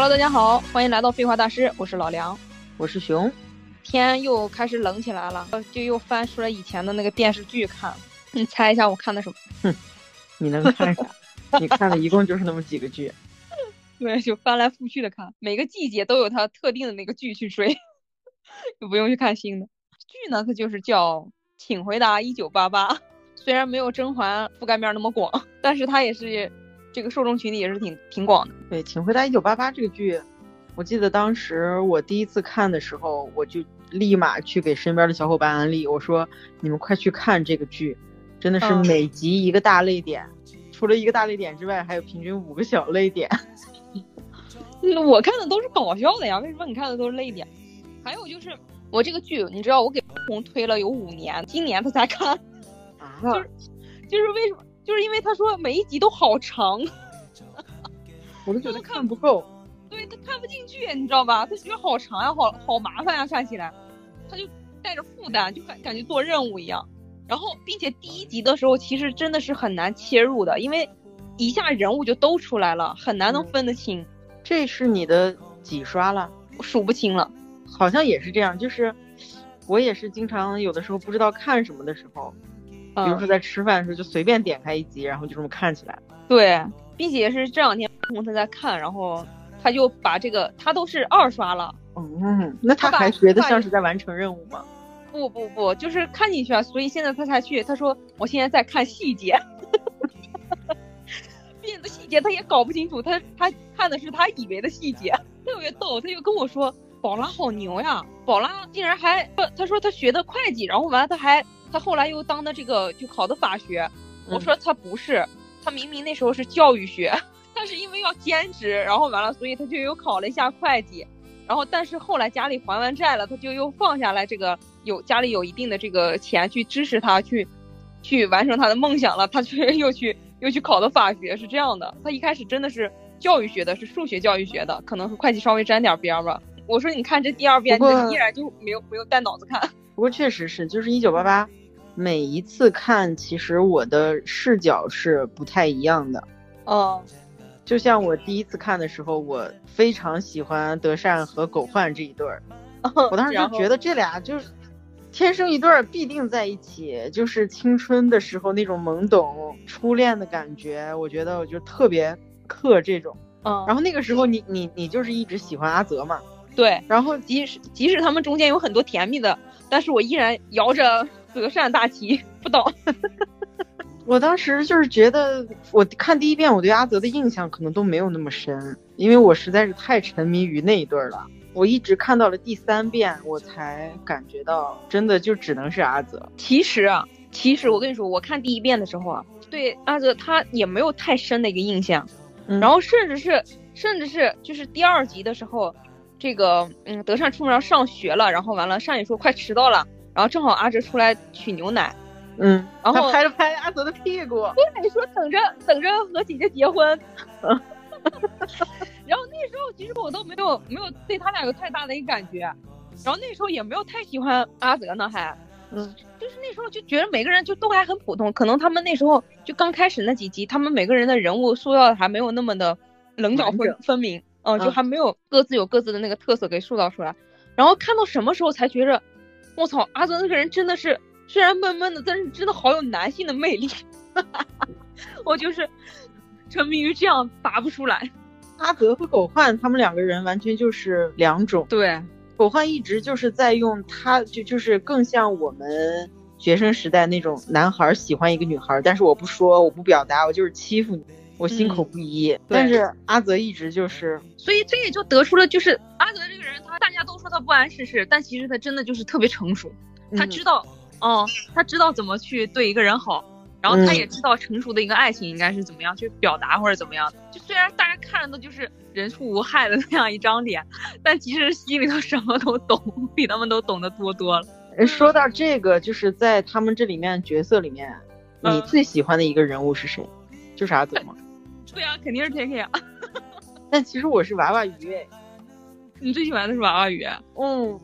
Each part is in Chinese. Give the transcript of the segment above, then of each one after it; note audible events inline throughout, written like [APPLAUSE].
Hello，大家好，欢迎来到废话大师，我是老梁，我是熊。天又开始冷起来了，就又翻出来以前的那个电视剧看。你猜一下我看的什么？哼，你能看啥？[LAUGHS] 你看的一共就是那么几个剧。对，就翻来覆去的看，每个季节都有它特定的那个剧去追，就不用去看新的剧呢。它就是叫《请回答一九八八》，虽然没有甄嬛覆盖面那么广，但是它也是。这个受众群体也是挺挺广的。对，请回答一九八八这个剧，我记得当时我第一次看的时候，我就立马去给身边的小伙伴安利，我说你们快去看这个剧，真的是每集一个大泪点，除了一个大泪点之外，还有平均五个小泪点。[LAUGHS] 我看的都是搞笑的呀，为什么你看的都是泪点？还有就是我这个剧，你知道我给红推了有五年，今年他才看，啊，就是就是为什么？就是因为他说每一集都好长，[LAUGHS] 我都觉得看不够，[LAUGHS] 对他看不进去，你知道吧？他觉得好长呀，好好麻烦呀，看起来，他就带着负担，就感感觉做任务一样。然后，并且第一集的时候其实真的是很难切入的，因为一下人物就都出来了，很难能分得清。这是你的几刷了？我数不清了，好像也是这样。就是我也是经常有的时候不知道看什么的时候。比如说在吃饭的时候就随便点开一集，然后就这么看起来。对，并且是这两天红他在看，然后他就把这个他都是二刷了。嗯，那他还觉得像是在完成任务吗？不不不，就是看进去啊，所以现在他才去。他说我现在在看细节，变的细节他也搞不清楚，他他看的是他以为的细节，特别逗。他就跟我说宝拉好牛呀，宝拉竟然还他说他学的会计，然后完了他还。他后来又当的这个就考的法学，我说他不是，他明明那时候是教育学，[LAUGHS] 他是因为要兼职，然后完了，所以他就又考了一下会计，然后但是后来家里还完债了，他就又放下来这个有家里有一定的这个钱去支持他去，去完成他的梦想了，他却 [LAUGHS] 又去又去考的法学，是这样的。他一开始真的是教育学的，是数学教育学的，可能是会计稍微沾点边吧。我说你看这第二遍，你依然就没有没有带脑子看。不过确实是，就是一九八八。每一次看，其实我的视角是不太一样的。哦，就像我第一次看的时候，我非常喜欢德善和狗焕这一对儿。我当时就觉得这俩就是天生一对儿，必定在一起。就是青春的时候那种懵懂、初恋的感觉，我觉得我就特别克这种。嗯。然后那个时候，你你你就是一直喜欢阿泽嘛？对。然后即使即使他们中间有很多甜蜜的，但是我依然摇着。德善大旗不倒，我当时就是觉得，我看第一遍，我对阿泽的印象可能都没有那么深，因为我实在是太沉迷于那一对了。我一直看到了第三遍，我才感觉到，真的就只能是阿泽。其实啊，其实我跟你说，我看第一遍的时候啊，对阿泽他也没有太深的一个印象，然后甚至是，甚至是就是第二集的时候，这个嗯，德善出门要上学了，然后完了，善宇说快迟到了。然后正好阿哲出来取牛奶，嗯，然后拍了拍阿泽的屁股，对，说等着等着和姐姐结婚，[LAUGHS] 然后那时候其实我都没有没有对他俩有太大的一个感觉，然后那时候也没有太喜欢阿泽呢，还，嗯，就是那时候就觉得每个人就都还很普通，可能他们那时候就刚开始那几集，他们每个人的人物塑造的还没有那么的棱角分分明，嗯，就还没有各自有各自的那个特色给塑造出来，然后看到什么时候才觉着。我操，阿泽那个人真的是，虽然闷闷的，但是真的好有男性的魅力。[LAUGHS] 我就是沉迷于这样拔不出来。阿泽和狗焕他们两个人完全就是两种。对，狗焕一直就是在用他，就就是更像我们学生时代那种男孩喜欢一个女孩，但是我不说，我不表达，我就是欺负你。我心口不一，但是阿泽一直就是，所以这也就得出了，就是阿泽这个人，他大家都说他不谙世事，但其实他真的就是特别成熟，他知道，哦，他知道怎么去对一个人好，然后他也知道成熟的一个爱情应该是怎么样去表达或者怎么样。就虽然大家看着都就是人畜无害的那样一张脸，但其实心里头什么都懂，比他们都懂得多多了。说到这个，就是在他们这里面角色里面，你最喜欢的一个人物是谁？就是阿泽吗？对啊，肯定是天天呀。[LAUGHS] 但其实我是娃娃鱼哎。你最喜欢的是娃娃鱼？嗯，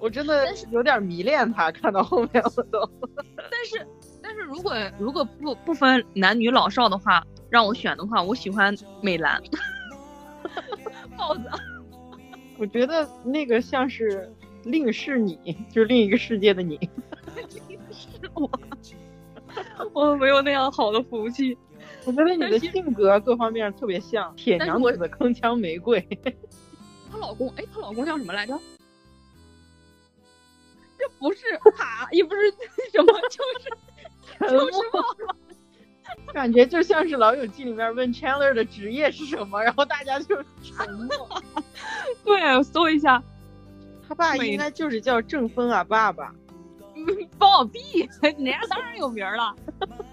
我真的有点迷恋他，看到后面我都。但是，但是如果 [LAUGHS] 如果不不分男女老少的话，让我选的话，我喜欢美兰。[LAUGHS] 豹子。我觉得那个像是另是你，就是另一个世界的你。是我，我没有那样好的福气。我觉得你的性格各方面特别像铁娘子的铿锵玫瑰。她老公，哎，她老公叫什么来着？这不是 [LAUGHS] 卡，也不是什么，就是就是忘了。感觉就像是《老友记》里面问 Chandler 的职业是什么，然后大家就沉默。[LAUGHS] 对，搜一下，他爸应该就是叫郑峰啊，爸爸。放我屁！人家当然有名了。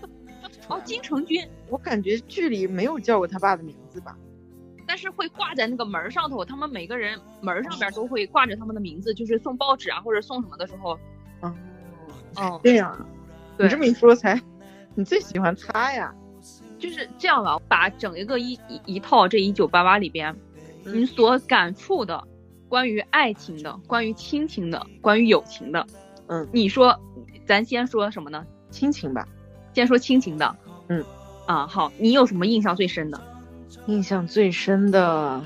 [LAUGHS] 哦，金城君，我感觉剧里没有叫过他爸的名字吧？但是会挂在那个门上头，他们每个人门上边都会挂着他们的名字，就是送报纸啊或者送什么的时候。哦，哦，这样。你这么一说才。你最喜欢他呀，就是这样吧。把整一个一一一套这一九八八里边，你所感触的，关于爱情的，关于亲情的，关于友情的，嗯，你说，咱先说什么呢？亲情吧，先说亲情的。嗯，啊好，你有什么印象最深的？印象最深的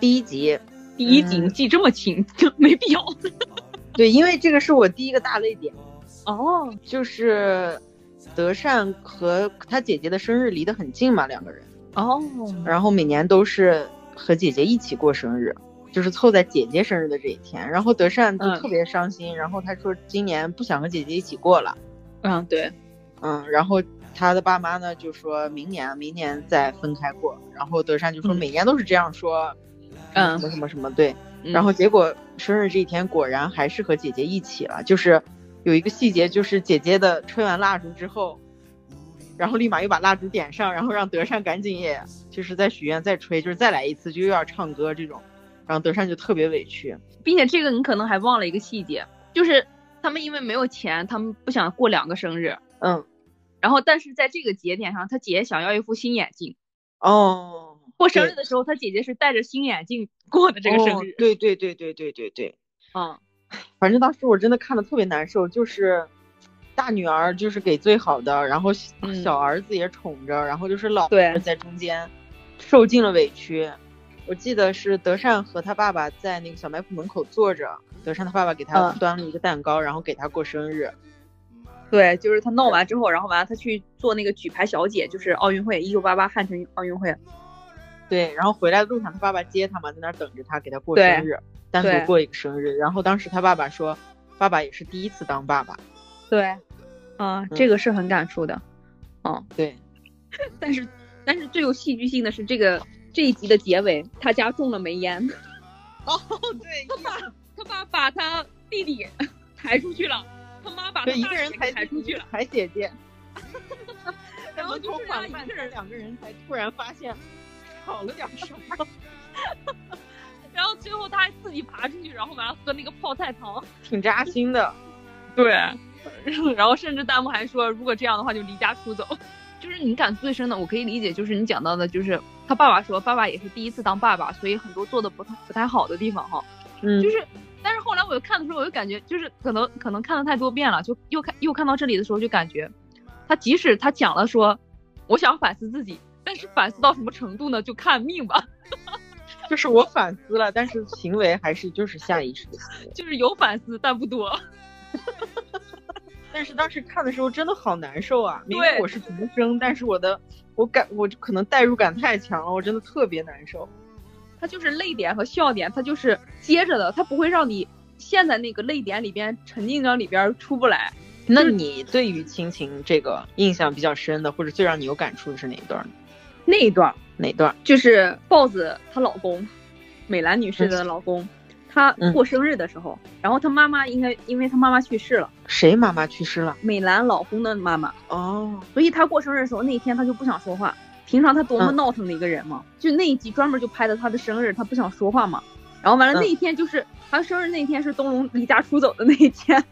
第一集，第一集你记这么清，没必要。[LAUGHS] 对，因为这个是我第一个大泪点。哦，就是。德善和他姐姐的生日离得很近嘛，两个人哦，然后每年都是和姐姐一起过生日，就是凑在姐姐生日的这一天。然后德善就特别伤心，然后他说今年不想和姐姐一起过了。嗯，对，嗯，然后他的爸妈呢就说明年明年再分开过。然后德善就说每年都是这样说，嗯，什么什么什么对。然后结果生日这一天果然还是和姐姐一起了，就是。有一个细节，就是姐姐的吹完蜡烛之后，然后立马又把蜡烛点上，然后让德善赶紧也就是在许愿再吹，就是再来一次，就又要唱歌这种，然后德善就特别委屈，并且这个你可能还忘了一个细节，就是他们因为没有钱，他们不想过两个生日，嗯，然后但是在这个节点上，他姐姐想要一副新眼镜，哦，过生日的时候，他姐姐是戴着新眼镜过的这个生日，对对对对对对对，嗯。反正当时我真的看的特别难受，就是大女儿就是给最好的，然后小儿子也宠着，然后就是老对在中间受尽了委屈。我记得是德善和他爸爸在那个小卖铺门口坐着，德善他爸爸给他端了一个蛋糕，然后给他过生日。对，就是他闹完之后，然后完了他去做那个举牌小姐，就是奥运会一九八八汉城奥运会。对，然后回来的路上他爸爸接他嘛，在那等着他给他过生日。单独过一个生日，然后当时他爸爸说，爸爸也是第一次当爸爸。对，嗯，这个是很感触的。嗯，对。但是，但是最有戏剧性的是这个这一集的结尾，他家中了煤烟。哦，对，他爸他爸把他弟弟抬出去了，他妈把他一个人抬抬出去了，抬姐姐。[LAUGHS] 然后就是啊，一个人，两个人才突然发现 [LAUGHS] 少了点什么。[LAUGHS] 然后最后他还自己爬出去，然后完了喝那个泡菜汤，挺扎心的。对，然后甚至弹幕还说，如果这样的话就离家出走。就是你感最深的，我可以理解，就是你讲到的，就是他爸爸说，爸爸也是第一次当爸爸，所以很多做的不太不太好的地方哈。嗯。就是，但是后来我又看的时候，我就感觉，就是可能可能看了太多遍了，就又看又看到这里的时候，就感觉，他即使他讲了说，我想反思自己，但是反思到什么程度呢？就看命吧。[LAUGHS] 就是我反思了，但是行为还是就是下意识的，就是有反思但不多。[LAUGHS] 但是当时看的时候真的好难受啊！明明我是独生，但是我的我感我可能代入感太强了，我真的特别难受。他就是泪点和笑点，它就是接着的，它不会让你陷在那个泪点里边沉浸到里边出不来。那你对于亲情这个印象比较深的，或者最让你有感触的是哪一段呢？那一段哪段？就是豹子她老公，美兰女士的老公，他过生日的时候，然后他妈妈应该因为他妈妈去世了。谁妈妈去世了？美兰老公的妈妈。哦。所以他过生日的时候，那一天他就不想说话。平常他多么闹腾的一个人嘛，就那一集专门就拍的他的生日，他不想说话嘛。然后完了那一天就是他生日那天是东龙离家出走的那一天，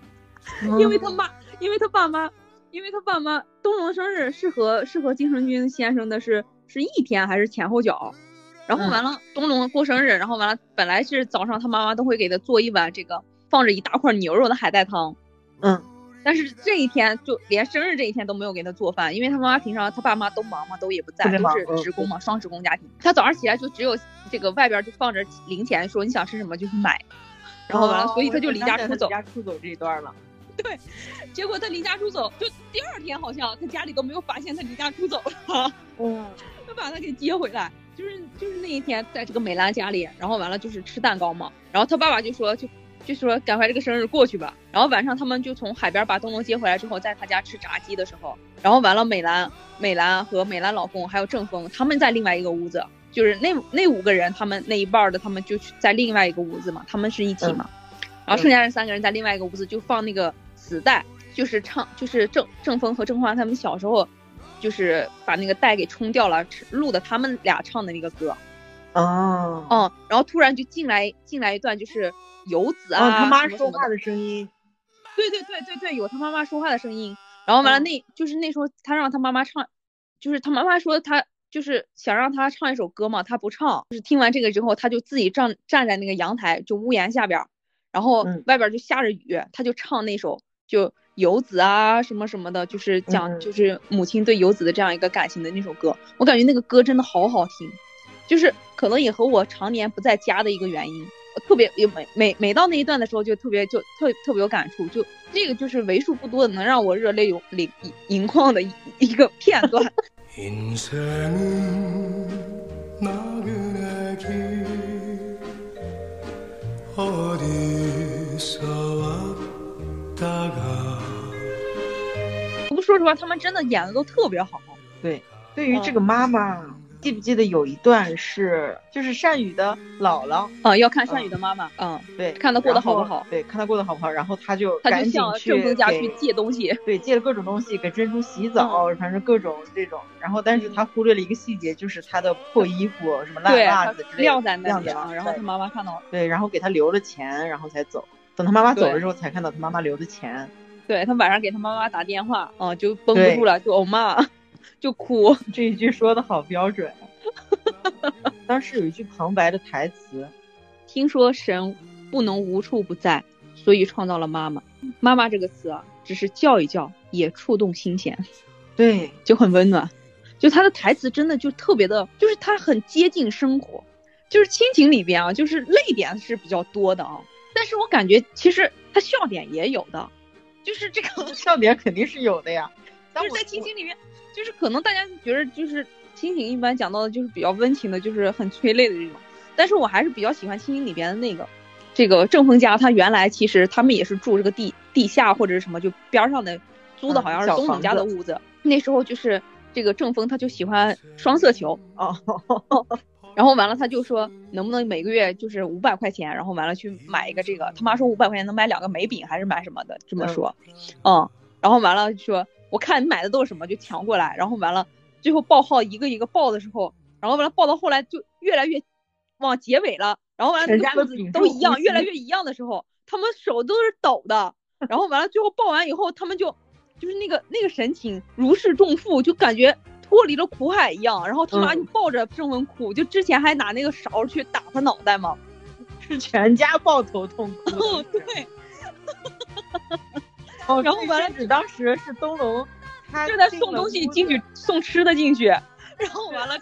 [LAUGHS] 因为他妈，因为他爸妈。因为他爸妈东龙生日是和是和金城君先生的是是一天还是前后脚，然后完了东龙过生日，然后完了本来是早上他妈妈都会给他做一碗这个放着一大块牛肉的海带汤，嗯，但是这一天就连生日这一天都没有给他做饭，因为他妈妈平常他爸妈都忙嘛，都也不在，都是职工嘛，双职工家庭。他早上起来就只有这个外边就放着零钱，说你想吃什么就去买，然后完了，所以他就离家出走。离家出走这一段了。对，结果他离家出走，就第二天好像他家里都没有发现他离家出走了。嗯，就把他给接回来，就是就是那一天在这个美兰家里，然后完了就是吃蛋糕嘛，然后他爸爸就说就。就说赶快这个生日过去吧，然后晚上他们就从海边把东东接回来之后，在他家吃炸鸡的时候，然后完了美兰、美兰和美兰老公还有郑峰他们在另外一个屋子，就是那那五个人他们那一半的他们就在另外一个屋子嘛，他们是一起嘛，然后剩下这三个人在另外一个屋子就放那个磁带，就是唱就是郑郑峰和郑欢他们小时候，就是把那个带给冲掉了，录的他们俩唱的那个歌。哦，嗯，然后突然就进来进来一段，就是游子啊，他妈说话的声音，对对对对对，有他妈妈说话的声音。然后完了，那就是那时候他让他妈妈唱，就是他妈妈说他就是想让他唱一首歌嘛，他不唱。就是听完这个之后，他就自己站站在那个阳台，就屋檐下边，然后外边就下着雨，他就唱那首就游子啊什么什么的，就是讲就是母亲对游子的这样一个感情的那首歌。我感觉那个歌真的好好听。就是可能也和我常年不在家的一个原因，特别有每每每到那一段的时候，就特别就特特别有感触。就这个就是为数不多的能让我热泪盈盈盈眶的一一个片段。不说实话，他们真的演的都特别好。对，对于这个妈妈。记不记得有一段是，就是善宇的姥姥啊，要看善宇的妈妈，嗯，对，看他过得好不好，对，看他过得好不好，然后他就他就向正峰家去借东西，[LAUGHS] 对，借了各种东西给珍珠洗澡，反正各种这种，然后但是他忽略了一个细节，就是他的破衣服什么烂袜子晾在那里，然后他妈妈看到了，对，然后给他留了钱，然后才走，等他妈妈走了之后才看到他妈妈留的钱，对他晚上给他妈妈打电话，嗯，就绷不住了，就欧妈。就哭，[LAUGHS] 这一句说的好标准。[LAUGHS] 当时有一句旁白的台词：“听说神不能无处不在，所以创造了妈妈。妈妈这个词啊，只是叫一叫也触动心弦，对，[LAUGHS] 就很温暖。就他的台词真的就特别的，就是他很接近生活。就是亲情里边啊，就是泪点是比较多的啊，但是我感觉其实他笑点也有的，就是这个笑点肯定是有的呀。就是在亲情里面。”就是可能大家觉得就是亲情一般讲到的就是比较温情的，就是很催泪的这种，但是我还是比较喜欢亲情里边的那个，这个正风家他原来其实他们也是住这个地地下或者是什么，就边上的租的好像是东总家的屋子。那时候就是这个正风他就喜欢双色球 [LAUGHS] 哦，[LAUGHS] 然后完了他就说能不能每个月就是五百块钱，然后完了去买一个这个，他妈说五百块钱能买两个眉饼还是买什么的这么说，嗯，然后完了说。我看你买的都是什么，就抢过来，然后完了，最后报号一个一个报的时候，然后完了报到后来就越来越往结尾了，然后完了数字都一样，越来越一样的时候，他们手都是抖的，然后完了最后报完以后，他们就就是那个那个神情如释重负，就感觉脱离了苦海一样，然后他妈就抱着郑文哭，就之前还拿那个勺去打他脑袋嘛，[LAUGHS] 是全家抱头痛哭，哦 [LAUGHS] 对。哦，然后完了，当时是东龙，他就在送东西进去，送吃的进去，然后完了，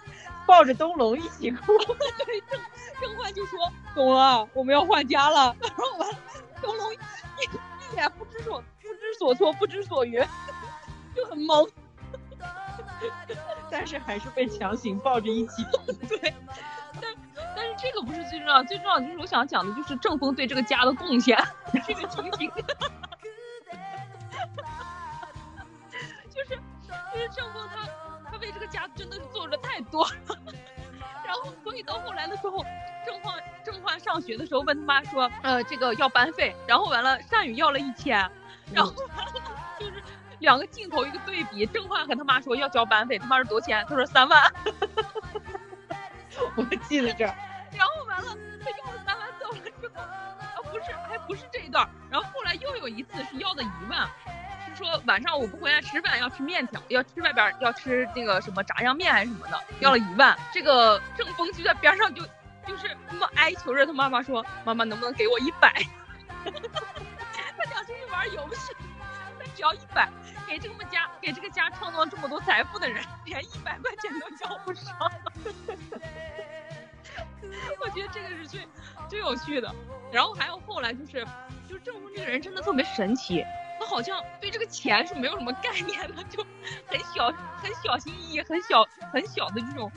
抱着东龙一起哭。[LAUGHS] 对，郑郑焕就说：“懂了，我们要换家了。[LAUGHS] ”然后完了，东龙一一脸不知所不知所措、不知所云，就很懵。[LAUGHS] 但是还是被强行抱着一起哭。对，但但是这个不是最重要，最重要就是我想讲的就是郑峰对这个家的贡献，这个情景。[LAUGHS] 就是就是郑峰他他为这个家真的是做了太多了，[LAUGHS] 然后所以到后来的时候，郑焕郑焕上学的时候问他妈说，呃这个要班费，然后完了善宇要了一千，然后完了就是两个镜头一个对比，郑焕跟他妈说要交班费，他妈说多少钱？他说三万，[LAUGHS] 我记得这，然后完了他要了三万走了之后，啊不是还不是这一段，然后后来又有一次是要的一万。说晚上我不回来吃饭，要吃面条，要吃外边要吃那个什么炸酱面还是什么的，要了一万。这个郑峰就在边上就就是那么哀求着他妈妈说：“妈妈能不能给我一百？” [LAUGHS] 他想出去玩游戏，他只要一百，给这个家给这个家创造这么多财富的人，连一百块钱都交不上。[LAUGHS] 我觉得这个是最最有趣的。然后还有后来就是，就是郑峰这个人真的特别神奇，他好像对这个钱是没有什么概念的，就很小很小心翼翼，很小很小的这种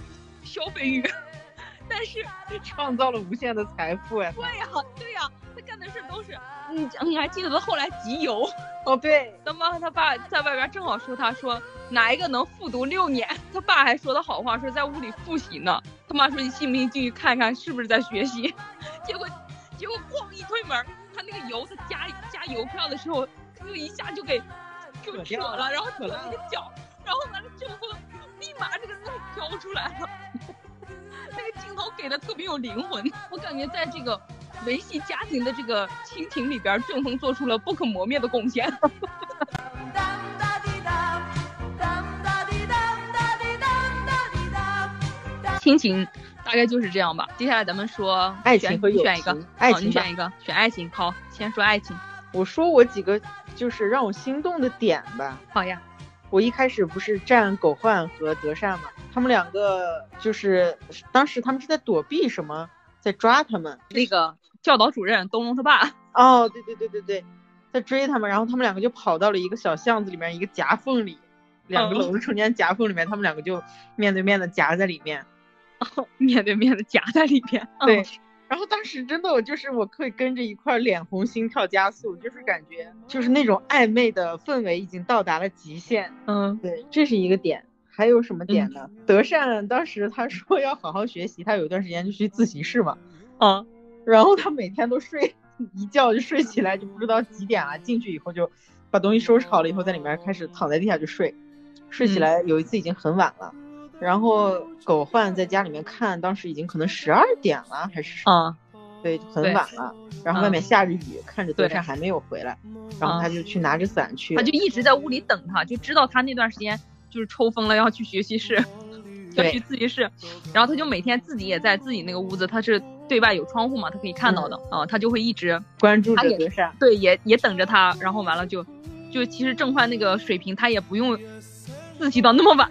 消费欲。[LAUGHS] 但是 [LAUGHS] 创造了无限的财富呀！对呀，对呀，他干的事都是，你你还记得他后来集邮？哦，对，他妈他爸在外边正好说，他说哪一个能复读六年？他爸还说的好话，说在屋里复习呢。他妈说你信不信进去看看是不是在学习？[LAUGHS] 结果结果咣一推门，他那个油他加加邮票的时候，就一下就给就扯了，然后扯了一个脚，然后完了之后立马这个泪飘出来了。[LAUGHS] 那个镜头给的特别有灵魂，我感觉在这个维系家庭的这个亲情里边，郑峰做出了不可磨灭的贡献。[LAUGHS] 亲情大概就是这样吧。接下来咱们说爱情和友情，选一个，爱情，你选一个，选爱情。好，先说爱情。我说我几个就是让我心动的点吧。好呀。我一开始不是站狗焕和德善嘛，他们两个就是当时他们是在躲避什么，在抓他们那个教导主任东龙他爸。哦，对对对对对，在追他们，然后他们两个就跑到了一个小巷子里面一个夹缝里，两个楼中间夹缝里面，他们两个就面对面的夹在里面，哦，[LAUGHS] 面对面的夹在里面，对。然后当时真的我就是我可以跟着一块脸红心跳加速，就是感觉就是那种暧昧的氛围已经到达了极限。嗯，对，这是一个点。还有什么点呢？德善当时他说要好好学习，他有一段时间就去自习室嘛。嗯，然后他每天都睡一觉就睡起来就不知道几点了，进去以后就把东西收拾好了以后在里面开始躺在地下就睡，睡起来有一次已经很晚了。然后狗焕在家里面看，当时已经可能十二点了，还是啊，对，很晚了。然后外面下着雨，看着德善还没有回来，然后他就去拿着伞去。他就一直在屋里等他，就知道他那段时间就是抽风了，要去学习室，[LAUGHS] 要去自习室。然后他就每天自己也在自己那个屋子，他是对外有窗户嘛，他可以看到的啊，他就会一直关注着德善，对，也也等着他。然后完了就就其实郑焕那个水平，他也不用自习到那么晚。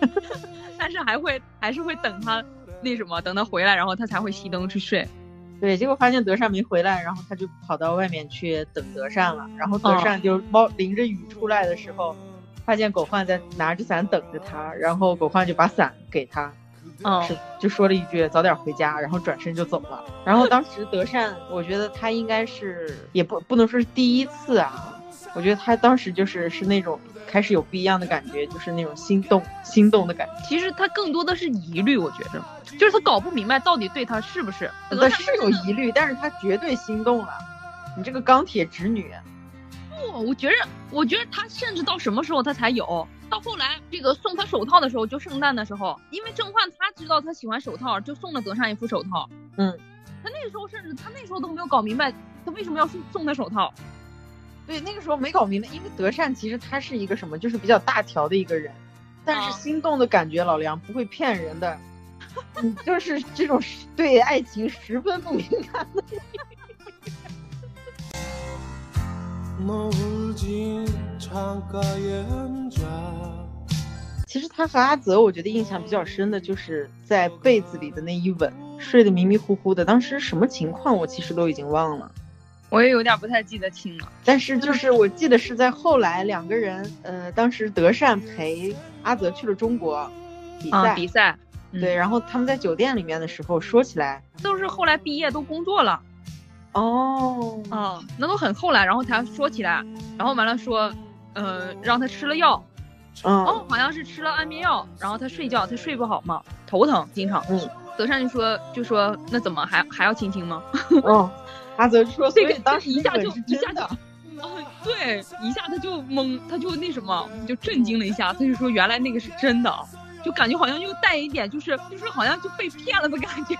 [LAUGHS] 但是还会还是会等他那什么，等他回来，然后他才会熄灯去睡。对，结果发现德善没回来，然后他就跑到外面去等德善了。然后德善就冒淋着雨出来的时候，发现狗焕在拿着伞等着他，然后狗焕就把伞给他，嗯，就说了一句早点回家，然后转身就走了。然后当时德善，我觉得他应该是也不不能说是第一次啊，我觉得他当时就是是那种。开始有不一样的感觉，就是那种心动、心动的感觉。其实他更多的是疑虑，我觉着，就是他搞不明白到底对他是不是。他是有疑虑，但是他绝对心动了。你这个钢铁直女。不，我觉着，我觉得他甚至到什么时候他才有？到后来这个送他手套的时候，就圣诞的时候，因为郑焕他知道他喜欢手套，就送了德善一副手套。嗯。他那个时候甚至他那时候都没有搞明白，他为什么要送送他手套。对，那个时候没搞明白，因为德善其实他是一个什么，就是比较大条的一个人，但是心动的感觉，老梁不会骗人的，你 [LAUGHS] 就是这种对爱情十分不敏感的。[LAUGHS] 其实他和阿泽，我觉得印象比较深的就是在被子里的那一吻，睡得迷迷糊糊的，当时什么情况我其实都已经忘了。我也有点不太记得清了，但是就是我记得是在后来两个人，呃，当时德善陪阿泽去了中国比赛，比赛，对，然后他们在酒店里面的时候说起来，都是后来毕业都工作了，哦，哦，那都很后来，然后才说起来，然后完了说，呃，让他吃了药，哦，好像是吃了安眠药，然后他睡觉他睡不好嘛，头疼经常，嗯，德善就说就说那怎么还还要亲亲吗？[LAUGHS] 哦。阿泽说：“所以当时一下就一下就，哦，对，一下他就懵，他就那什么，就震惊了一下。他就说原来那个是真的，就感觉好像又带一点，就是就是好像就被骗了的感觉。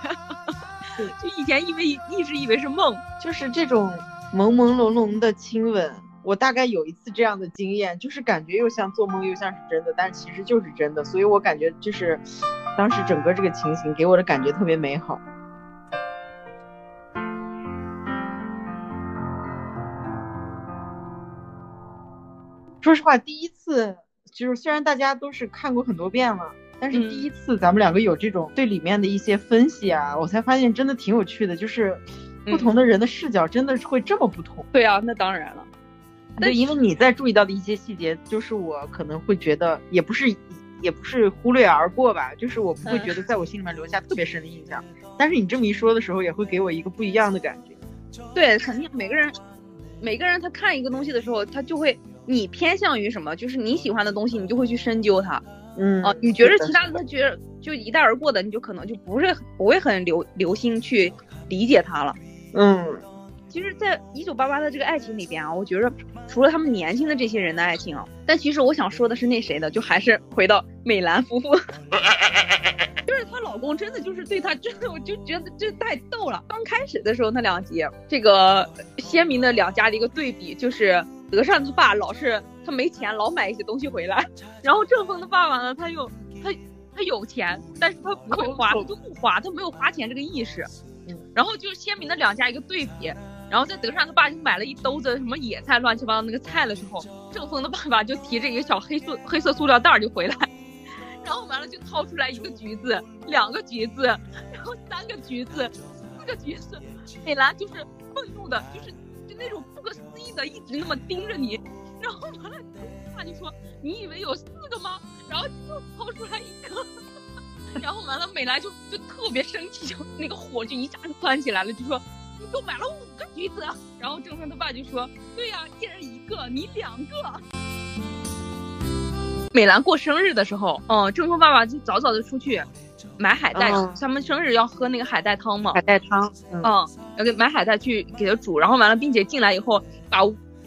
[LAUGHS] 就以前以为一直以为是梦，就是这种朦朦胧胧的亲吻。我大概有一次这样的经验，就是感觉又像做梦又像是真的，但其实就是真的。所以我感觉就是当时整个这个情形给我的感觉特别美好。”说实话，第一次就是虽然大家都是看过很多遍了，但是第一次咱们两个有这种对里面的一些分析啊，我才发现真的挺有趣的，就是不同的人的视角真的是会这么不同。对啊，那当然了。对，因为你在注意到的一些细节，就是我可能会觉得也不是，也不是忽略而过吧，就是我不会觉得在我心里面留下特别深的印象。但是你这么一说的时候，也会给我一个不一样的感觉。对，肯定每个人，每个人他看一个东西的时候，他就会你偏向于什么，就是你喜欢的东西，你就会去深究它。嗯啊，你觉得其他的他觉得就一带而过的，你就可能就不是不会很留留心去理解它了。嗯。其实，在一九八八的这个爱情里边啊，我觉得除了他们年轻的这些人的爱情啊，但其实我想说的是那谁的，就还是回到美兰夫妇，[LAUGHS] 就是她老公真的就是对她真的，我就觉得这太逗了。刚开始的时候那两集，这个鲜明的两家的一个对比，就是德善他爸老是他没钱，老买一些东西回来，[LAUGHS] 然后正峰的爸爸呢，他又他他有钱，但是他不会花，他就不花，他没有花钱这个意识，然后就是鲜明的两家一个对比。然后在德善他爸就买了一兜子什么野菜乱七八糟那个菜的时候，正峰的爸爸就提着一个小黑塑黑色塑料袋就回来，[LAUGHS] 然后完了就掏出来一个橘子，两个橘子，然后三个橘子，四个橘子，美兰就是愤怒的，就是就那种的一直那么盯着你，然后完了他就说你以为有四个吗？然后就掏出来一个，[LAUGHS] 然后完了美兰就就特别生气，就那个火就一下就窜起来了，就说。你给我买了五个橘子，然后郑峰他爸就说：“对呀，一人一个，你两个。”美兰过生日的时候，嗯，郑峰爸爸就早早的出去买海带，他们生日要喝那个海带汤嘛，海带汤，嗯，要给买海带去给他煮，然后完了，并且进来以后把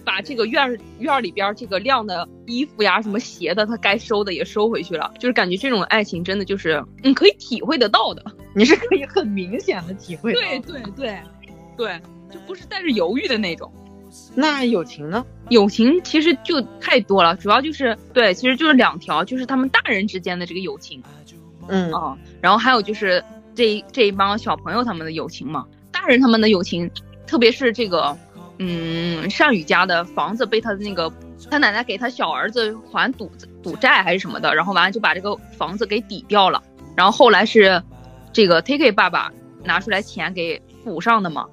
把这个院院里边这个晾的衣服呀、什么鞋的，他该收的也收回去了，就是感觉这种爱情真的就是你可以体会得到的，[LAUGHS] 你是可以很明显的体会，对对对。对，就不是带着犹豫的那种。那友情呢？友情其实就太多了，主要就是对，其实就是两条，就是他们大人之间的这个友情，嗯啊，然后还有就是这这一帮小朋友他们的友情嘛。大人他们的友情，特别是这个，嗯，善宇家的房子被他的那个他奶奶给他小儿子还赌赌债还是什么的，然后完了就把这个房子给抵掉了。然后后来是这个 Take 爸爸拿出来钱给补上的嘛。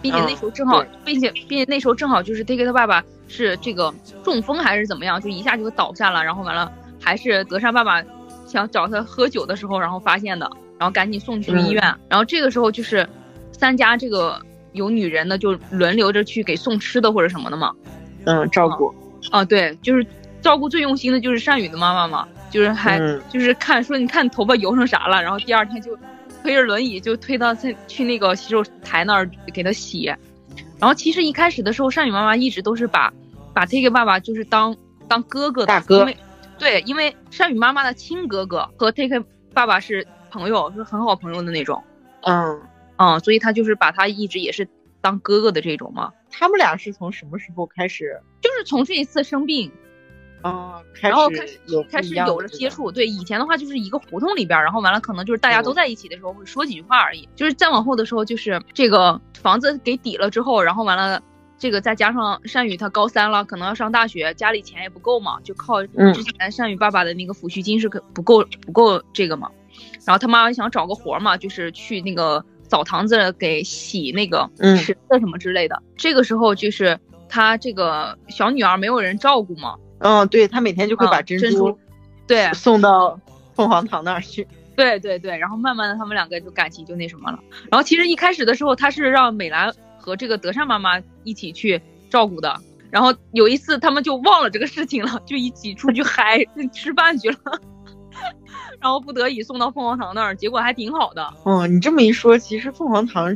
并且那时候正好，并且并且那时候正好就是 Take 他爸爸是这个中风还是怎么样，就一下就倒下了。然后完了，还是德善爸爸想找他喝酒的时候，然后发现的，然后赶紧送去医院。然后这个时候就是三家这个有女人的就轮流着去给送吃的或者什么的嘛。嗯，照顾。啊，对，就是照顾最用心的就是善宇的妈妈嘛，就是还就是看说你看你头发油成啥了，然后第二天就。推着轮椅就推到去去那个洗手台那儿给他洗，然后其实一开始的时候，善宇妈妈一直都是把把 Take 爸爸就是当当哥哥的大哥，对，因为善宇妈妈的亲哥哥和 Take 爸爸是朋友，是很好朋友的那种，嗯嗯，所以他就是把他一直也是当哥哥的这种嘛。他们俩是从什么时候开始？就是从这一次生病。啊，然后开始有开始有了接触，对以前的话就是一个胡同里边，然后完了可能就是大家都在一起的时候会说几句话而已，就是再往后的时候就是这个房子给抵了之后，然后完了这个再加上善宇他高三了，可能要上大学，家里钱也不够嘛，就靠之前善宇爸爸的那个抚恤金是可不够不够这个嘛，然后他妈想找个活嘛，就是去那个澡堂子给洗那个池子什么之类的，这个时候就是他这个小女儿没有人照顾嘛。嗯，对他每天就会把珍珠，对，送到凤凰堂那儿去。对对对，然后慢慢的他们两个就感情就那什么了。然后其实一开始的时候他是让美兰和这个德善妈妈一起去照顾的。然后有一次他们就忘了这个事情了，就一起出去嗨吃饭去了。然后不得已送到凤凰堂那儿，结果还挺好的。哦，你这么一说，其实凤凰堂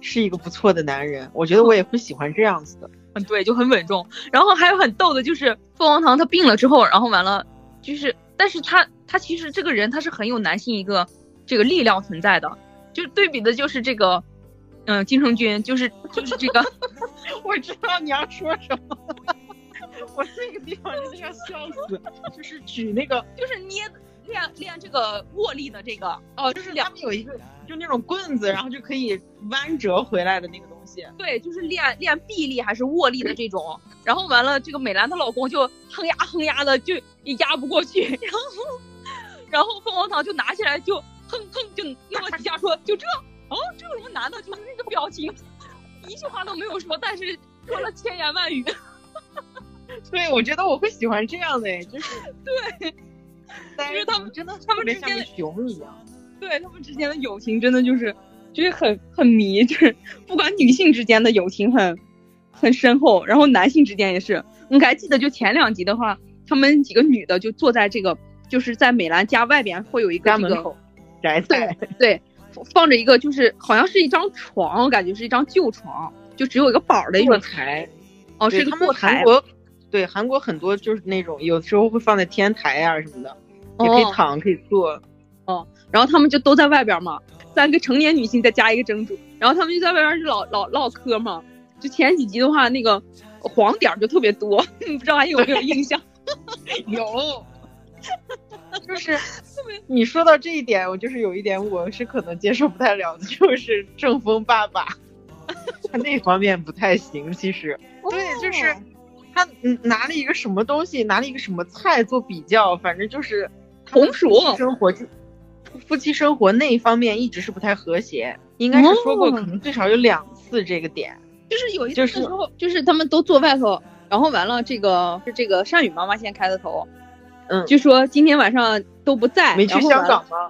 是一个不错的男人，我觉得我也会喜欢这样子的。[LAUGHS] 嗯，对，就很稳重。然后还有很逗的，就是凤凰堂他病了之后，然后完了，就是，但是他他其实这个人他是很有男性一个这个力量存在的，就对比的就是这个，嗯，金城君，就是就是这个，[LAUGHS] 我知道你要说什么，[LAUGHS] 我那个地方真的要笑死，就是举那个，就是捏练练这个握力的这个，哦，就是他们有一个就那种棍子，然后就可以弯折回来的那个东西。西。对，就是练练臂力还是握力的这种。然后完了，这个美兰她老公就哼呀哼呀的，就也压不过去。然后，然后凤凰堂就拿起来就哼哼就那么几下说就这哦，这有什么难的？就是那个表情，一句话都没有说，但是说了千言万语。[LAUGHS] 对，我觉得我会喜欢这样的，就是对，就是他们真的他们之间的熊一样。对他们之间的友情真的就是，就是很很迷，就是不管女性之间的友情很很深厚，然后男性之间也是。你还记得就前两集的话，他们几个女的就坐在这个，就是在美兰家外边会有一个这个宅对对，放着一个就是好像是一张床，我感觉是一张旧床，就只有一个板的一个台。哦，是他们韩国对韩国很多就是那种有时候会放在天台啊什么的，也可以躺可以坐。哦。然后他们就都在外边嘛，三个成年女性再加一个蒸煮，然后他们就在外边就老老唠嗑嘛。就前几集的话，那个黄点就特别多，[LAUGHS] 不知道还有没有印象？[LAUGHS] 有，[LAUGHS] 就是你说到这一点，我就是有一点我是可能接受不太了的，就是正风爸爸，他那方面不太行。其实，对，就是他拿了一个什么东西，拿了一个什么菜做比较，反正就是红薯生活就。夫妻生活那一方面一直是不太和谐，应该是说过，可能最少有两次这个点，就是有一次时候，就是他们都坐外头，然后完了，这个是这个善宇妈妈先开的头，嗯，就说今天晚上都不在，没去香港吗？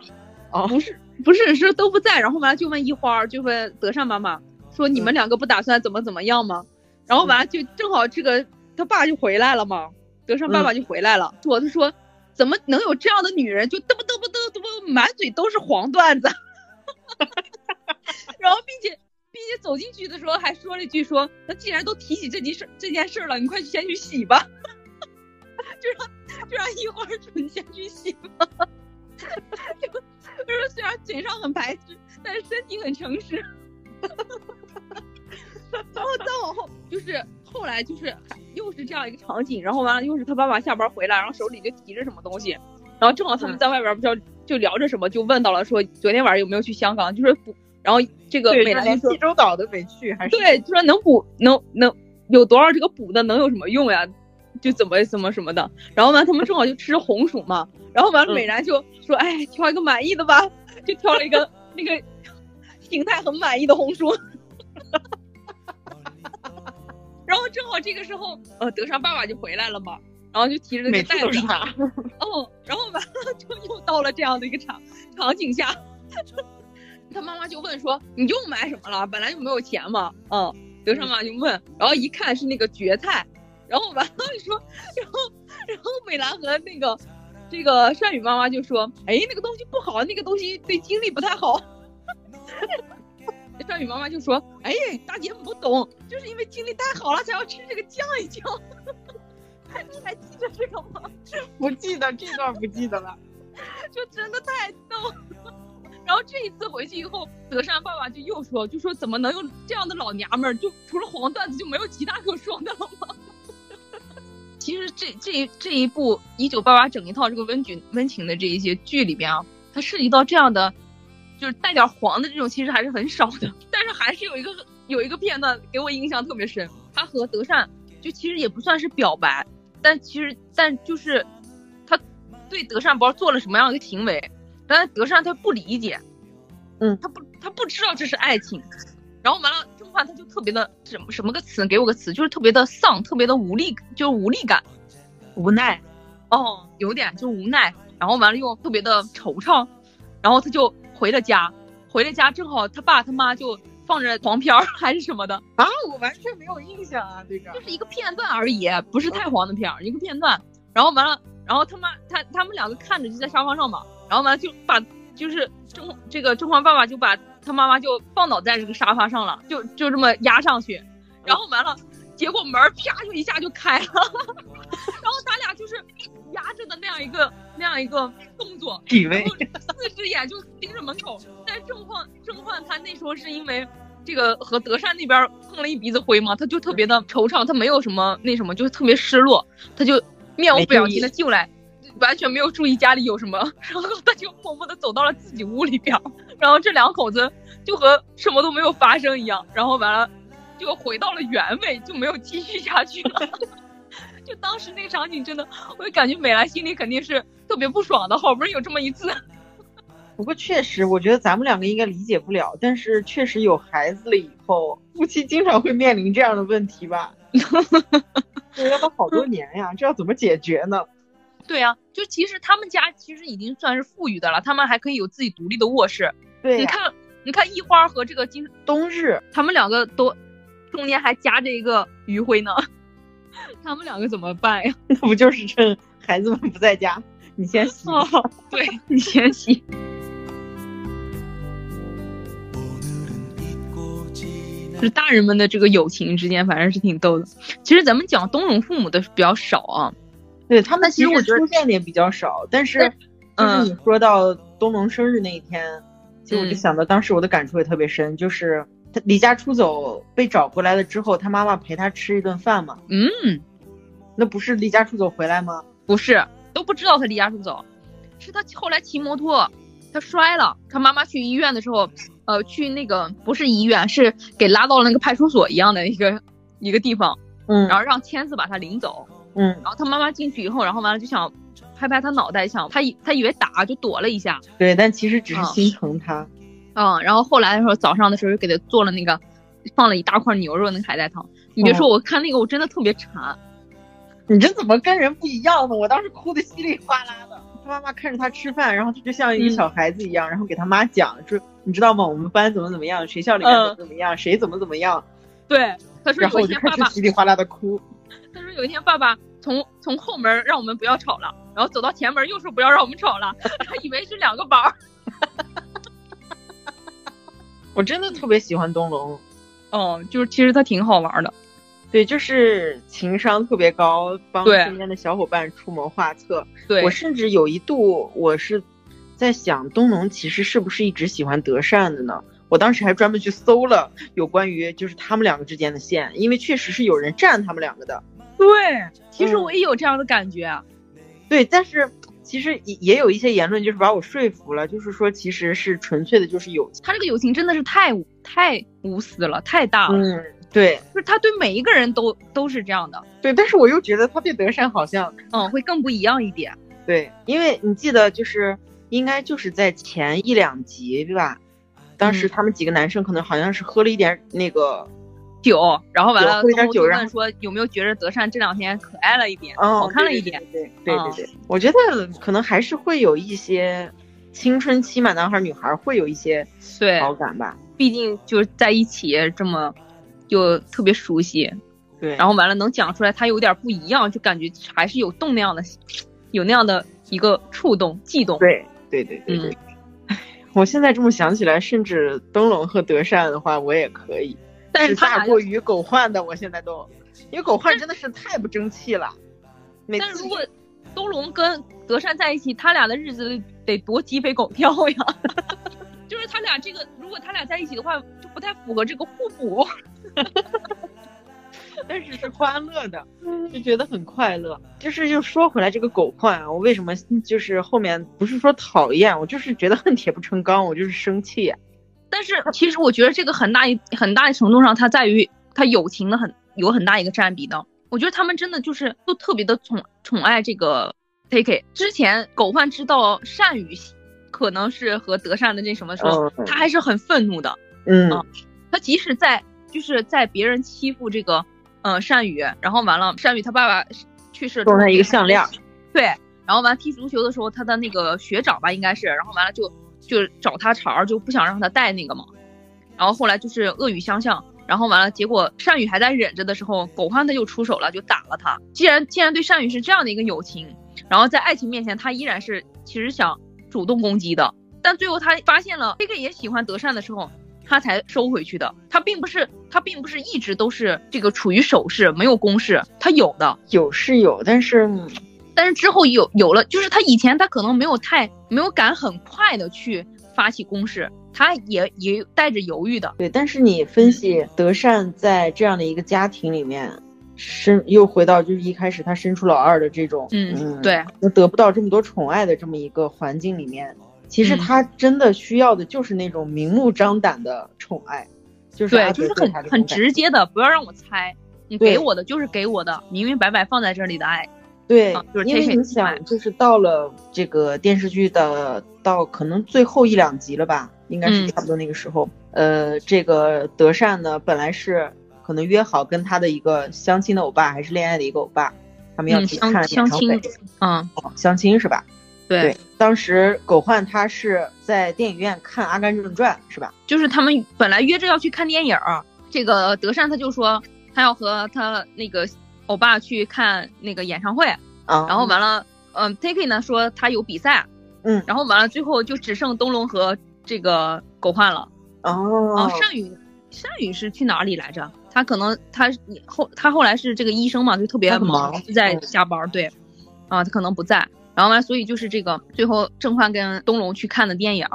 哦，不是，不是，是都不在，然后完了就问一花，就问德善妈妈说你们两个不打算怎么怎么样吗？然后完了就正好这个他爸就回来了嘛，德善爸爸就回来了，说他说。怎么能有这样的女人？就嘚啵嘚啵嘚啵，满嘴都是黄段子。[LAUGHS] 然后，并且，并且走进去的时候还说了一句：“说那既然都提起这件事这件事了，你快去先去洗吧。[LAUGHS] ”就让就让一花准先去洗吧。[LAUGHS] 就就是虽然嘴上很白痴，但是身体很诚实。然后再往后就是。后来就是又是这样一个场景，然后完了又是他爸爸下班回来，然后手里就提着什么东西，然后正好他们在外边不知道就聊着什么，就问到了说昨天晚上有没有去香港，就是补，然后这个美兰说济州岛都没去，还是对，就说能补能能有多少这个补的能有什么用呀？就怎么怎么什么的，然后完他们正好就吃红薯嘛，然后完了美兰就说哎挑一个满意的吧，就挑了一个那个 [LAUGHS] 形态很满意的红薯。然后正好这个时候，呃，德尚爸爸就回来了嘛，然后就提着那个袋子，哦，然后完了就又到了这样的一个场场景下，[LAUGHS] 他妈妈就问说：“你又买什么了？本来就没有钱嘛。”嗯，德尚妈就问，然后一看是那个蕨菜，然后完了说，然后然后美兰和那个这个善宇妈妈就说：“哎，那个东西不好，那个东西对精力不太好。”少宇妈妈就说：“哎，大姐不懂，就是因为精力太好了，才要吃这个降一降。[LAUGHS] 你还记得这个吗？[LAUGHS] 不记得这段不记得了，[LAUGHS] 就真的太逗。然后这一次回去以后，德善爸爸就又说，就说怎么能有这样的老娘们儿？就除了黄段子就没有其他可说的了吗？其实这这这一部一九八八整一套这个温情温情的这一些剧里边啊，它涉及到这样的。”就是带点黄的这种，其实还是很少的。但是还是有一个有一个片段给我印象特别深，他和德善就其实也不算是表白，但其实但就是他对德善不知道做了什么样的一个行为，但是德善他不理解，嗯，他不他不知道这是爱情，然后完了这话他就特别的什么什么个词给我个词，就是特别的丧，特别的无力，就是无力感，无奈，哦，有点就无奈，然后完了又特别的惆怅，然后他就。回了家，回了家正好他爸他妈就放着黄片儿还是什么的啊，我完全没有印象啊，这个就是一个片段而已，不是太黄的片儿，一个片段。然后完了，然后他妈他他们两个看着就在沙发上嘛，然后完了就把就是正这个正黄爸爸就把他妈妈就放倒在这个沙发上了，就就这么压上去，然后完了。结果门啪就一下就开了，[LAUGHS] 然后咱俩就是压着的那样一个那样一个动作，然后四只眼就盯着门口。但郑焕郑焕他那时候是因为这个和德善那边碰了一鼻子灰嘛，他就特别的惆怅，他没有什么那什么，就是特别失落，他就面无表情的进来，完全没有注意家里有什么，[LAUGHS] 然后他就默默的走到了自己屋里边，然后这两口子就和什么都没有发生一样，然后完了。就回到了原位，就没有继续下去了。[LAUGHS] 就当时那个场景真的，我就感觉美兰心里肯定是特别不爽的，好不容易有这么一次。不过确实，我觉得咱们两个应该理解不了，但是确实有孩子了以后，夫妻经常会面临这样的问题吧？[LAUGHS] 这要好多年呀，这要怎么解决呢？对呀，就其实他们家其实已经算是富裕的了，他们还可以有自己独立的卧室。对，你看，你看一花和这个金冬日，他们两个都中间还夹着一个余晖呢，[LAUGHS] 他们两个怎么办呀？那不就是趁孩子们不在家，你先洗？对 [LAUGHS] 你先洗。就是大人们的这个友情之间，反正是挺逗的。其实咱们讲东龙父母的比较少啊，对他们其实我觉得出现的也比较少。但是，就是你说到东龙生日那一天，其实我就想到当时我的感触也特别深，就是他离家出走被找回来了之后，他妈妈陪他吃一顿饭嘛。嗯，那不是离家出走回来吗？不是，都不知道他离家出走，是他后来骑摩托，他摔了，他妈妈去医院的时候。呃，去那个不是医院，是给拉到了那个派出所一样的一个一个地方，嗯，然后让签字把他领走，嗯，然后他妈妈进去以后，然后完了就想拍拍他脑袋，想他以他以为打就躲了一下，对，但其实只是心疼他，嗯，然后后来的时候早上的时候又给他做了那个放了一大块牛肉那个海带汤，你别说我看那个我真的特别馋，你这怎么跟人不一样呢？我当时哭的稀里哗啦的。妈妈看着他吃饭，然后他就像一个小孩子一样，然后给他妈讲，说你知道吗？我们班怎么怎么样，学校里面怎么怎么样，谁怎么怎么样。对，他说有一天爸爸稀里哗啦的哭。他说有一天爸爸从从后门让我们不要吵了，然后走到前门又说不要让我们吵了，他以为是两个班。[LAUGHS] 我真的特别喜欢东龙，哦，就是其实他挺好玩的。对，就是情商特别高，帮身边的小伙伴出谋划策。对我甚至有一度，我是在想，东农其实是不是一直喜欢德善的呢？我当时还专门去搜了有关于就是他们两个之间的线，因为确实是有人站他们两个的。对，其实我也有这样的感觉。对，但是其实也也有一些言论就是把我说服了，就是说其实是纯粹的就是友情。他这个友情真的是太太无私了，太大了。嗯。对，就是他对每一个人都都是这样的。对，但是我又觉得他对德善好像，嗯，会更不一样一点。对，因为你记得，就是应该就是在前一两集，对吧？当时他们几个男生可能好像是喝了一点那个酒，然后完了，喝一点酒，然后说有没有觉得德善这两天可爱了一点，好看了一点？对对对对，我觉得可能还是会有一些青春期嘛，男孩女孩会有一些对好感吧。毕竟就是在一起这么。就特别熟悉，对，然后完了能讲出来，他有点不一样，就感觉还是有动那样的，有那样的一个触动、悸动。对，对，对，对，对。[LAUGHS] 我现在这么想起来，甚至灯笼和德善的话，我也可以，但是大过于狗焕的，我现在都，因为狗焕真的是太不争气了。但是如果东龙跟德善在一起，他俩的日子得多鸡飞狗跳呀！[LAUGHS] 就是他俩这个，如果他俩在一起的话，就不太符合这个互补。[LAUGHS] 但是是欢乐的，就觉得很快乐。就是又说回来这个狗焕啊，我为什么就是后面不是说讨厌，我就是觉得恨铁不成钢，我就是生气。但是其实我觉得这个很大一很大程度上，它在于它友情的很有很大一个占比的。我觉得他们真的就是都特别的宠宠爱这个 Takei。之前狗焕知道善宇可能是和德善的那什么时候，他还是很愤怒的。嗯，他即使在。就是在别人欺负这个，呃，善宇，然后完了，善宇他爸爸去世，送他一个项链，对，然后完了踢足球的时候，他的那个学长吧，应该是，然后完了就就找他茬，就不想让他带那个嘛，然后后来就是恶语相向，然后完了，结果善宇还在忍着的时候，狗焕他就出手了，就打了他。既然既然对善宇是这样的一个友情，然后在爱情面前，他依然是其实想主动攻击的，但最后他发现了这个也喜欢德善的时候。他才收回去的，他并不是，他并不是一直都是这个处于守势，没有攻势，他有的有是有，但是，但是之后有有了，就是他以前他可能没有太没有敢很快的去发起攻势，他也也带着犹豫的。对，但是你分析德善在这样的一个家庭里面生，又回到就是一开始他生出老二的这种，嗯，对，得不到这么多宠爱的这么一个环境里面。其实他真的需要的就是那种明目张胆的宠爱，就是对，就是很很直接的，不要让我猜，你给我的就是给我的，明明白白放在这里的爱。对，因为你想，就是到了这个电视剧的到可能最后一两集了吧，应该是差不多那个时候。呃，这个德善呢，本来是可能约好跟他的一个相亲的欧巴，还是恋爱的一个欧巴，他们要去看演唱会。嗯，相亲是吧？对。当时狗焕他是在电影院看《阿甘正传》，是吧？就是他们本来约着要去看电影，这个德善他就说他要和他那个。欧巴去看那个演唱会，啊，然后完了，嗯，Taki 呢说他有比赛，嗯，然后完了，最后就只剩东龙和这个狗焕了。哦，善宇，善宇是去哪里来着？他可能他后他后来是这个医生嘛，就特别忙，就在加班，对，啊，他可能不在。然后完，所以就是这个最后郑焕跟东龙去看的电影，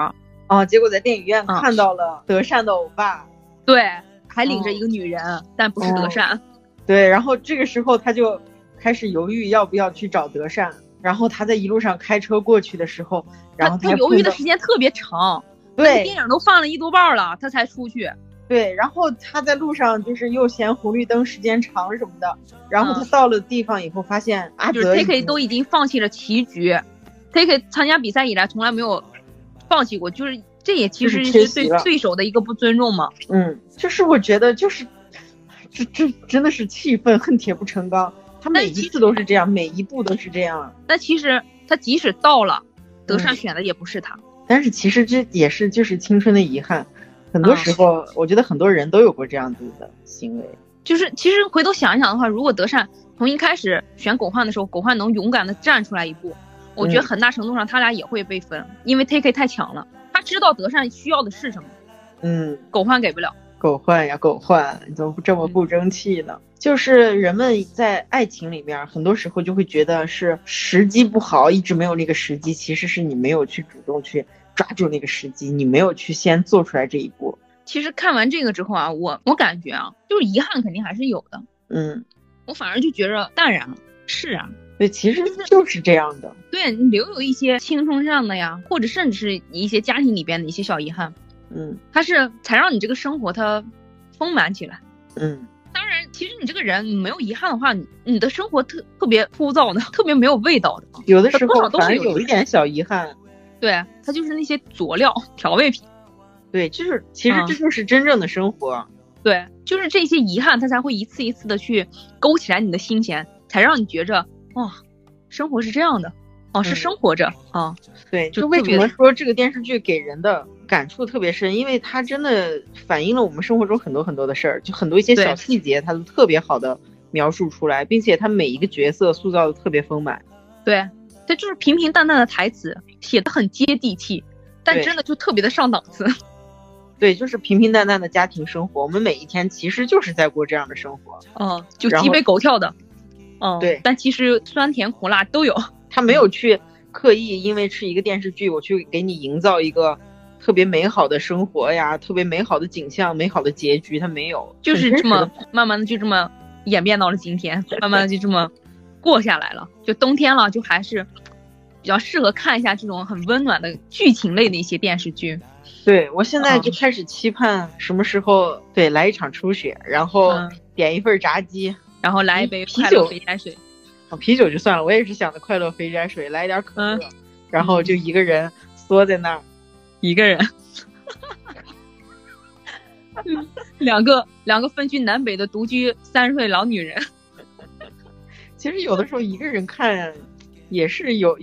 啊，结果在电影院看到了德善的欧巴，对，还领着一个女人，但不是德善。对，然后这个时候他就开始犹豫要不要去找德善。然后他在一路上开车过去的时候，然后他犹豫的时间特别长。对，电影都放了一多半了，他才出去。对，然后他在路上就是又嫌红绿灯时间长什么的。然后他到了地方以后，发现阿德 Taki 都已经放弃了棋局。Taki 参加比赛以来从来没有放弃过，就是这也其实是对对手的一个不尊重嘛。嗯，就是我觉得就是。这这真的是气愤，恨铁不成钢。他每一次都是这样，每一步都是这样。但其实他即使到了，德善选的也不是他。但是其实这也是就是青春的遗憾。很多时候，我觉得很多人都有过这样子的行为。就是其实回头想一想的话，如果德善从一开始选狗焕的时候，狗焕能勇敢的站出来一步，我觉得很大程度上他俩也会被分，因为 Take 太强了，他知道德善需要的是什么。嗯，狗焕给不了。狗焕呀，狗焕，你怎么这么不争气呢？就是人们在爱情里面，很多时候就会觉得是时机不好，一直没有那个时机。其实是你没有去主动去抓住那个时机，你没有去先做出来这一步。其实看完这个之后啊，我我感觉啊，就是遗憾肯定还是有的。嗯，我反而就觉着淡然了。是啊，对，其实就是这样的。对你留有一些青春上的呀，或者甚至是一些家庭里边的一些小遗憾。嗯，它是才让你这个生活它丰满起来。嗯，当然，其实你这个人没有遗憾的话，你你的生活特特别枯燥的，特别没有味道的。有的时候反而有一点小遗憾。对，它就是那些佐料、调味品。对，就是其实这就是真正的生活。对，就是这些遗憾，它才会一次一次的去勾起来你的心弦，才让你觉着哇，生活是这样的，哦，是生活着啊。对，就为什么说这个电视剧给人的。感触特别深，因为它真的反映了我们生活中很多很多的事儿，就很多一些小细节，它都特别好的描述出来，并且它每一个角色塑造的特别丰满。对，它就是平平淡淡的台词，写的很接地气，但真的就特别的上档次。[LAUGHS] 对，就是平平淡淡的家庭生活，我们每一天其实就是在过这样的生活。嗯，就鸡飞狗跳的。嗯，对，但其实酸甜苦辣都有。他没有去刻意因为是一个电视剧，我去给你营造一个。特别美好的生活呀，特别美好的景象，美好的结局，他没有，就是这么慢慢的就这么演变到了今天，慢慢的就这么过下来了。就冬天了，就还是比较适合看一下这种很温暖的剧情类的一些电视剧。对我现在就开始期盼什么时候对来一场初雪，然后点一份炸鸡，然后来一杯啤酒肥宅水。啊，啤酒就算了，我也是想的快乐肥宅水，来一点可乐，然后就一个人缩在那儿。[LAUGHS] 一个人，[LAUGHS] 两个两个分居南北的独居三十岁老女人。其实有的时候一个人看也是有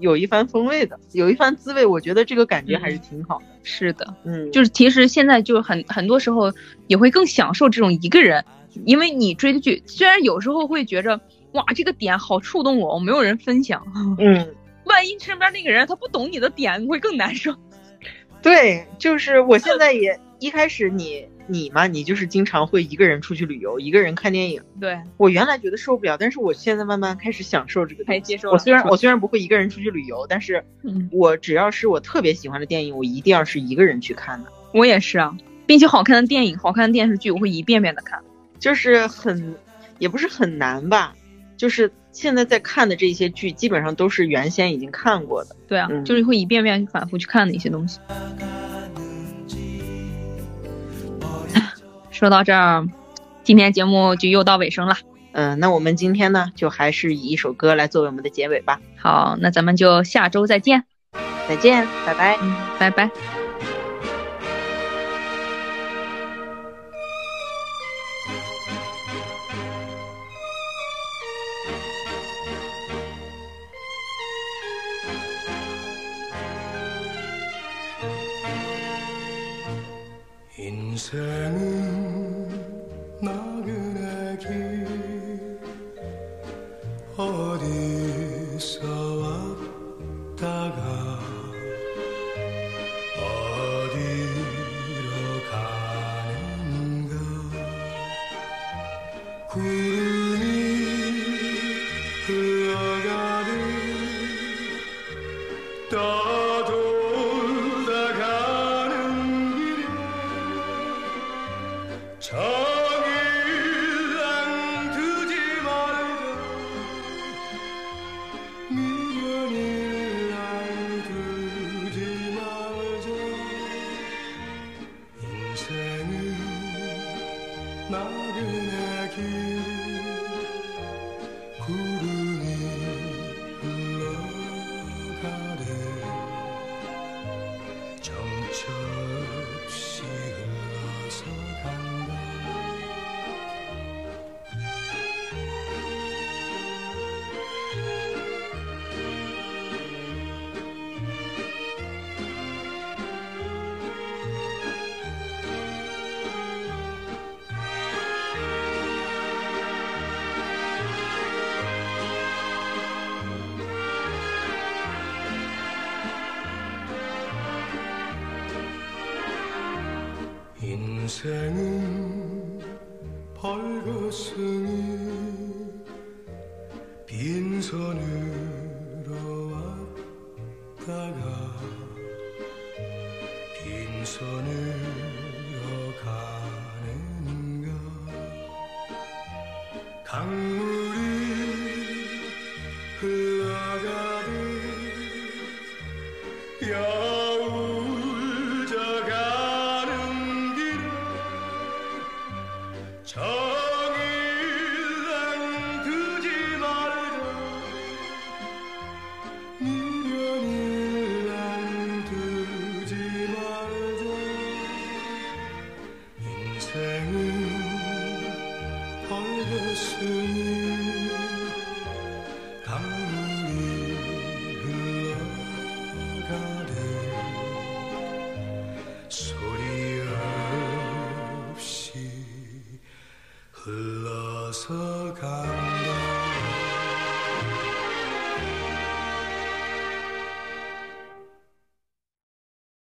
有一番风味的，有一番滋味。我觉得这个感觉还是挺好的。是的，嗯，就是其实现在就很很多时候也会更享受这种一个人，因为你追的剧虽然有时候会觉着哇这个点好触动我，我没有人分享，嗯，[LAUGHS] 万一身边那个人他不懂你的点，你会更难受。对，就是我现在也一开始你你嘛，你就是经常会一个人出去旅游，一个人看电影。对我原来觉得受不了，但是我现在慢慢开始享受这个，可以接受。我虽然我虽然不会一个人出去旅游，但是我只要是我特别喜欢的电影，我一定要是一个人去看的。我也是啊，并且好看的电影、好看的电视剧，我会一遍遍的看。就是很，也不是很难吧，就是。现在在看的这些剧，基本上都是原先已经看过的。对啊，就是会一遍遍反复去看的一些东西。说到这儿，今天节目就又到尾声了。嗯，那我们今天呢，就还是以一首歌来作为我们的结尾吧。好，那咱们就下周再见。再见，拜拜，拜拜。 인생은 나게 인생은 벌거숭이